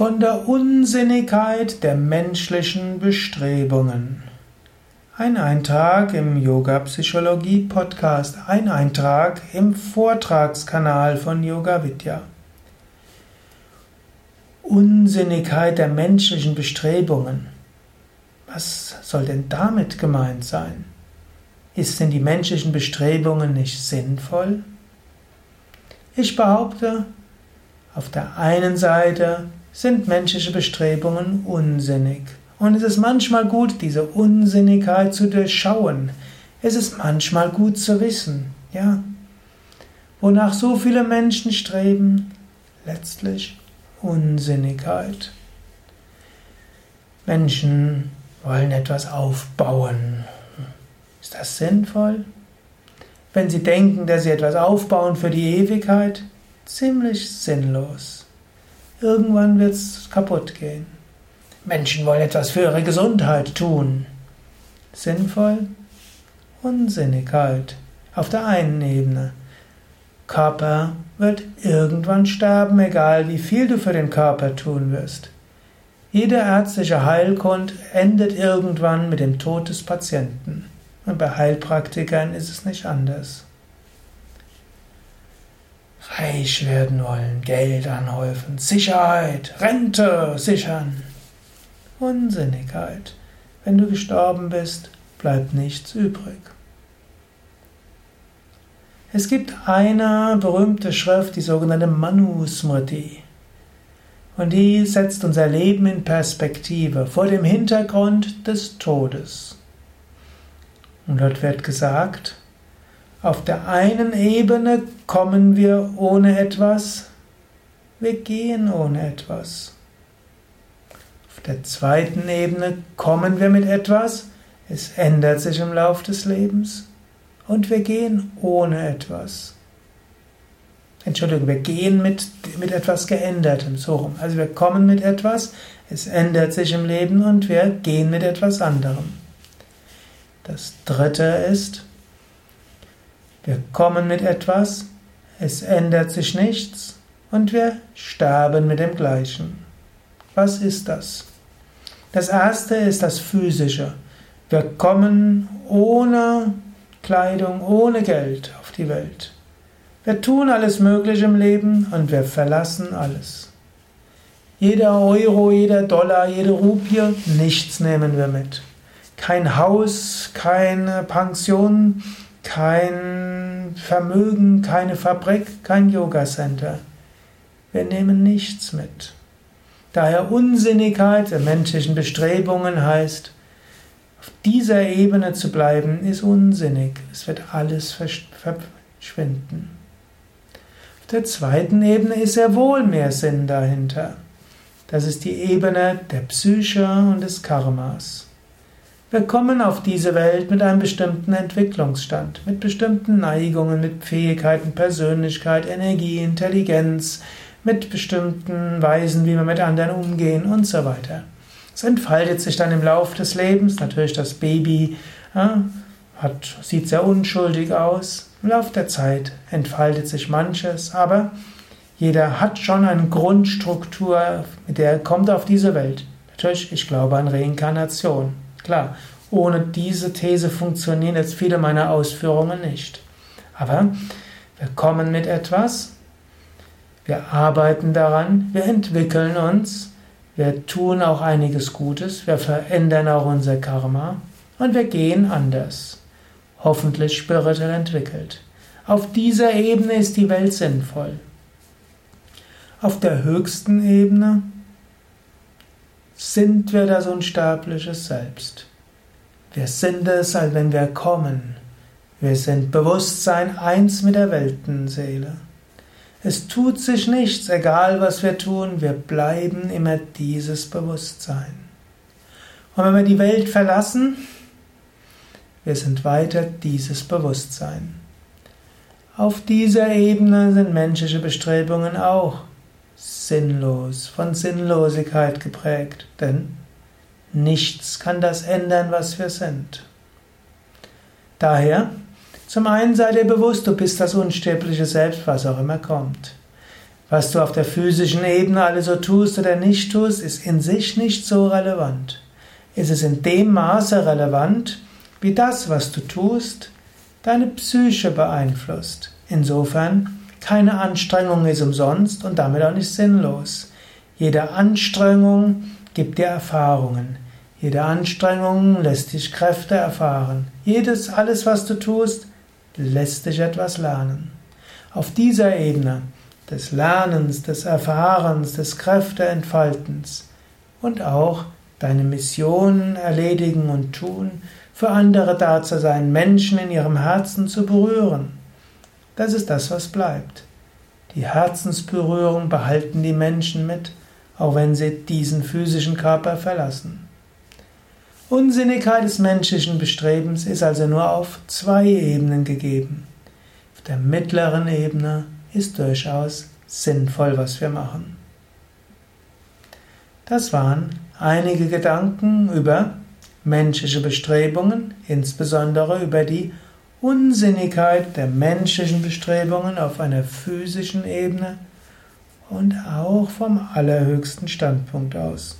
von der Unsinnigkeit der menschlichen Bestrebungen. Ein Eintrag im Yoga Psychologie Podcast, ein Eintrag im Vortragskanal von Yoga Vidya. Unsinnigkeit der menschlichen Bestrebungen. Was soll denn damit gemeint sein? Ist denn die menschlichen Bestrebungen nicht sinnvoll? Ich behaupte, auf der einen Seite sind menschliche Bestrebungen unsinnig. Und es ist manchmal gut, diese Unsinnigkeit zu durchschauen. Es ist manchmal gut zu wissen, ja, wonach so viele Menschen streben, letztlich Unsinnigkeit. Menschen wollen etwas aufbauen. Ist das sinnvoll? Wenn sie denken, dass sie etwas aufbauen für die Ewigkeit, ziemlich sinnlos. Irgendwann wird es kaputt gehen. Menschen wollen etwas für ihre Gesundheit tun. Sinnvoll? Unsinnig halt. Auf der einen Ebene. Körper wird irgendwann sterben, egal wie viel du für den Körper tun wirst. Jede ärztliche Heilkund endet irgendwann mit dem Tod des Patienten. Und bei Heilpraktikern ist es nicht anders reich werden wollen, Geld anhäufen, Sicherheit, Rente sichern. Unsinnigkeit. Wenn du gestorben bist, bleibt nichts übrig. Es gibt eine berühmte Schrift, die sogenannte Manusmriti. Und die setzt unser Leben in Perspektive vor dem Hintergrund des Todes. Und dort wird gesagt, auf der einen Ebene kommen wir ohne etwas, wir gehen ohne etwas. Auf der zweiten Ebene kommen wir mit etwas, es ändert sich im Lauf des Lebens und wir gehen ohne etwas. Entschuldigung, wir gehen mit, mit etwas Geändertem, so rum. Also wir kommen mit etwas, es ändert sich im Leben und wir gehen mit etwas anderem. Das dritte ist, wir kommen mit etwas, es ändert sich nichts und wir sterben mit dem Gleichen. Was ist das? Das erste ist das Physische. Wir kommen ohne Kleidung, ohne Geld auf die Welt. Wir tun alles Mögliche im Leben und wir verlassen alles. Jeder Euro, jeder Dollar, jede Rupie, nichts nehmen wir mit. Kein Haus, keine Pension, kein Vermögen, keine Fabrik, kein Yoga-Center. Wir nehmen nichts mit. Daher Unsinnigkeit der menschlichen Bestrebungen heißt, auf dieser Ebene zu bleiben, ist unsinnig. Es wird alles verschwinden. Auf der zweiten Ebene ist sehr wohl mehr Sinn dahinter. Das ist die Ebene der Psyche und des Karmas. Wir kommen auf diese Welt mit einem bestimmten Entwicklungsstand, mit bestimmten Neigungen, mit Fähigkeiten, Persönlichkeit, Energie, Intelligenz, mit bestimmten Weisen, wie wir mit anderen umgehen und so weiter. Es entfaltet sich dann im Laufe des Lebens. Natürlich das Baby ja, hat, sieht sehr unschuldig aus. Im Laufe der Zeit entfaltet sich manches, aber jeder hat schon eine Grundstruktur, mit der er kommt auf diese Welt. Natürlich, ich glaube an Reinkarnation. Klar, ohne diese These funktionieren jetzt viele meiner Ausführungen nicht. Aber wir kommen mit etwas, wir arbeiten daran, wir entwickeln uns, wir tun auch einiges Gutes, wir verändern auch unser Karma und wir gehen anders, hoffentlich spirituell entwickelt. Auf dieser Ebene ist die Welt sinnvoll. Auf der höchsten Ebene sind wir das unsterbliche Selbst. Wir sind es, als wenn wir kommen. Wir sind Bewusstsein eins mit der Weltenseele. Es tut sich nichts, egal was wir tun, wir bleiben immer dieses Bewusstsein. Und wenn wir die Welt verlassen, wir sind weiter dieses Bewusstsein. Auf dieser Ebene sind menschliche Bestrebungen auch sinnlos, von Sinnlosigkeit geprägt, denn nichts kann das ändern, was wir sind. Daher, zum einen sei dir bewusst, du bist das unsterbliche Selbst, was auch immer kommt. Was du auf der physischen Ebene alles so tust oder nicht tust, ist in sich nicht so relevant. Es ist in dem Maße relevant, wie das, was du tust, deine Psyche beeinflusst. Insofern, keine Anstrengung ist umsonst und damit auch nicht sinnlos. Jede Anstrengung gibt dir Erfahrungen. Jede Anstrengung lässt dich Kräfte erfahren. Jedes, alles, was du tust, lässt dich etwas lernen. Auf dieser Ebene des Lernens, des Erfahrens, des Kräfteentfaltens und auch deine Mission erledigen und tun, für andere da zu sein, Menschen in ihrem Herzen zu berühren. Das ist das, was bleibt. Die Herzensberührung behalten die Menschen mit, auch wenn sie diesen physischen Körper verlassen. Unsinnigkeit des menschlichen Bestrebens ist also nur auf zwei Ebenen gegeben. Auf der mittleren Ebene ist durchaus sinnvoll, was wir machen. Das waren einige Gedanken über menschliche Bestrebungen, insbesondere über die Unsinnigkeit der menschlichen Bestrebungen auf einer physischen Ebene und auch vom allerhöchsten Standpunkt aus.